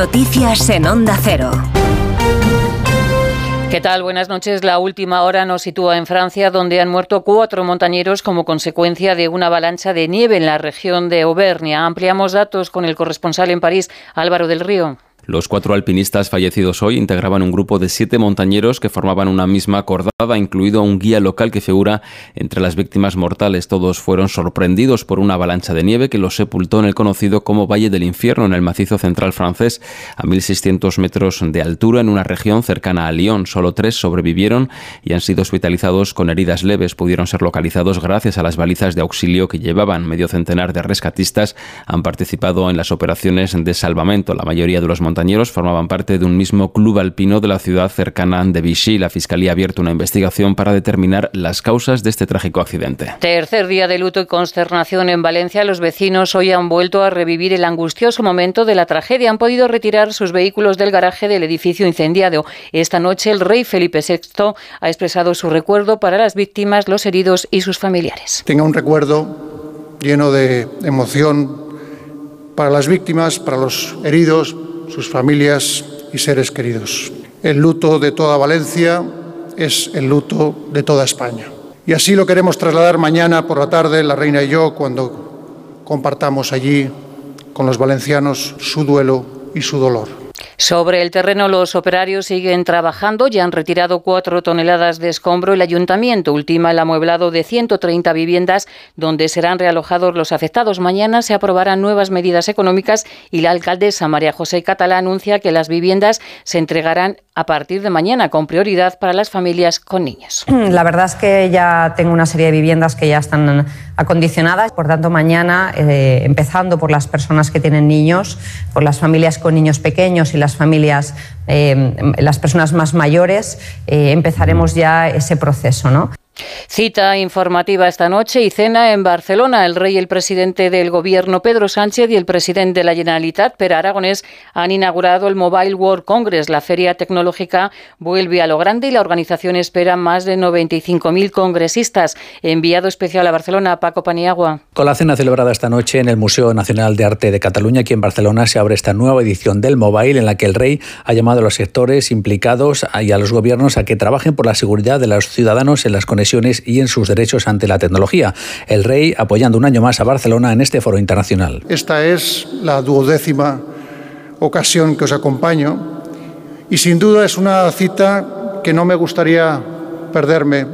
Noticias en Onda Cero. ¿Qué tal? Buenas noches. La última hora nos sitúa en Francia, donde han muerto cuatro montañeros como consecuencia de una avalancha de nieve en la región de Auvernia. Ampliamos datos con el corresponsal en París, Álvaro del Río. Los cuatro alpinistas fallecidos hoy integraban un grupo de siete montañeros que formaban una misma cordada, incluido un guía local que figura entre las víctimas mortales. Todos fueron sorprendidos por una avalancha de nieve que los sepultó en el conocido como Valle del Infierno, en el macizo central francés, a 1.600 metros de altura, en una región cercana a Lyon. Solo tres sobrevivieron y han sido hospitalizados con heridas leves. Pudieron ser localizados gracias a las balizas de auxilio que llevaban. Medio centenar de rescatistas han participado en las operaciones de salvamento. La mayoría de los montañeros formaban parte de un mismo club alpino de la ciudad cercana de Vichy. La Fiscalía ha abierto una investigación para determinar las causas de este trágico accidente. Tercer día de luto y consternación en Valencia. Los vecinos hoy han vuelto a revivir el angustioso momento de la tragedia. Han podido retirar sus vehículos del garaje del edificio incendiado. Esta noche el rey Felipe VI ha expresado su recuerdo para las víctimas, los heridos y sus familiares. Tenga un recuerdo lleno de emoción para las víctimas, para los heridos, sus familias y seres queridos. El luto de toda Valencia es el luto de toda España. Y así lo queremos trasladar mañana por la tarde, la reina y yo, cuando compartamos allí con los valencianos su duelo y su dolor. Sobre el terreno, los operarios siguen trabajando. Ya han retirado cuatro toneladas de escombro. El ayuntamiento ultima el amueblado de 130 viviendas donde serán realojados los afectados. Mañana se aprobarán nuevas medidas económicas y la alcaldesa María José Catalá anuncia que las viviendas se entregarán a partir de mañana con prioridad para las familias con niños. La verdad es que ya tengo una serie de viviendas que ya están acondicionadas. Por tanto, mañana, eh, empezando por las personas que tienen niños, por las familias con niños pequeños y las familias, eh, las personas más mayores, eh, empezaremos ya ese proceso. ¿no? Cita informativa esta noche y cena en Barcelona. El rey y el presidente del gobierno, Pedro Sánchez, y el presidente de la Generalitat, Per Aragonés, han inaugurado el Mobile World Congress. La feria tecnológica vuelve a lo grande y la organización espera más de 95.000 congresistas. Enviado especial a Barcelona, Paco Paniagua. Con la cena celebrada esta noche en el Museo Nacional de Arte de Cataluña, aquí en Barcelona, se abre esta nueva edición del Mobile en la que el rey ha llamado a los sectores implicados y a los gobiernos a que trabajen por la seguridad de los ciudadanos en las conexiones y en sus derechos ante la tecnología. El rey apoyando un año más a Barcelona en este foro internacional. Esta es la duodécima ocasión que os acompaño y sin duda es una cita que no me gustaría perderme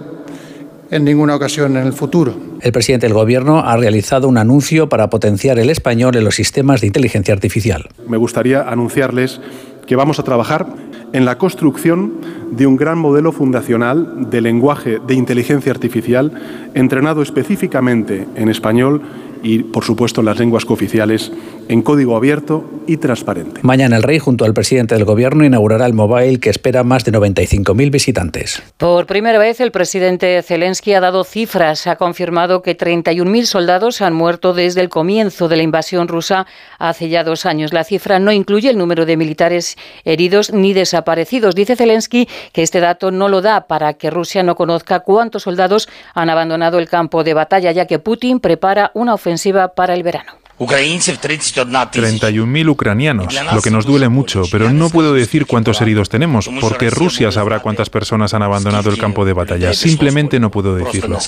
en ninguna ocasión en el futuro. El presidente del Gobierno ha realizado un anuncio para potenciar el español en los sistemas de inteligencia artificial. Me gustaría anunciarles que vamos a trabajar en la construcción de un gran modelo fundacional de lenguaje de inteligencia artificial entrenado específicamente en español y, por supuesto, en las lenguas cooficiales en código abierto y transparente. Mañana el rey, junto al presidente del gobierno, inaugurará el mobile que espera más de 95.000 visitantes. Por primera vez, el presidente Zelensky ha dado cifras. Ha confirmado que 31.000 soldados han muerto desde el comienzo de la invasión rusa hace ya dos años. La cifra no incluye el número de militares heridos ni desaparecidos. Dice Zelensky que este dato no lo da para que Rusia no conozca cuántos soldados han abandonado el campo de batalla, ya que Putin prepara una ofensiva para el verano. 31.000 ucranianos, lo que nos duele mucho, pero no puedo decir cuántos heridos tenemos, porque Rusia sabrá cuántas personas han abandonado el campo de batalla. Simplemente no puedo decirlo.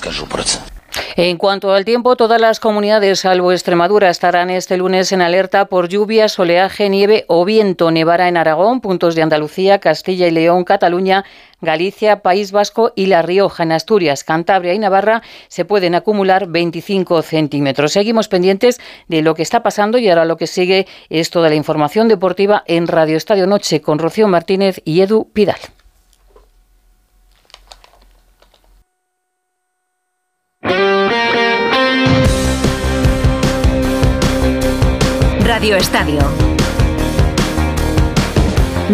En cuanto al tiempo, todas las comunidades, salvo Extremadura, estarán este lunes en alerta por lluvias, oleaje, nieve o viento. Nevará en Aragón, puntos de Andalucía, Castilla y León, Cataluña, Galicia, País Vasco y La Rioja. En Asturias, Cantabria y Navarra se pueden acumular 25 centímetros. Seguimos pendientes de lo que está pasando y ahora lo que sigue es toda la información deportiva en Radio Estadio Noche con Rocío Martínez y Edu Pidal. Radio Estadio.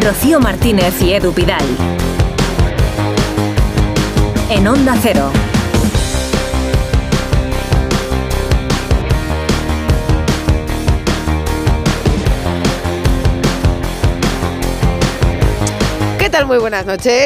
Rocío Martínez y Edu Pidal. En Onda Cero. ¿Qué tal? Muy buenas noches.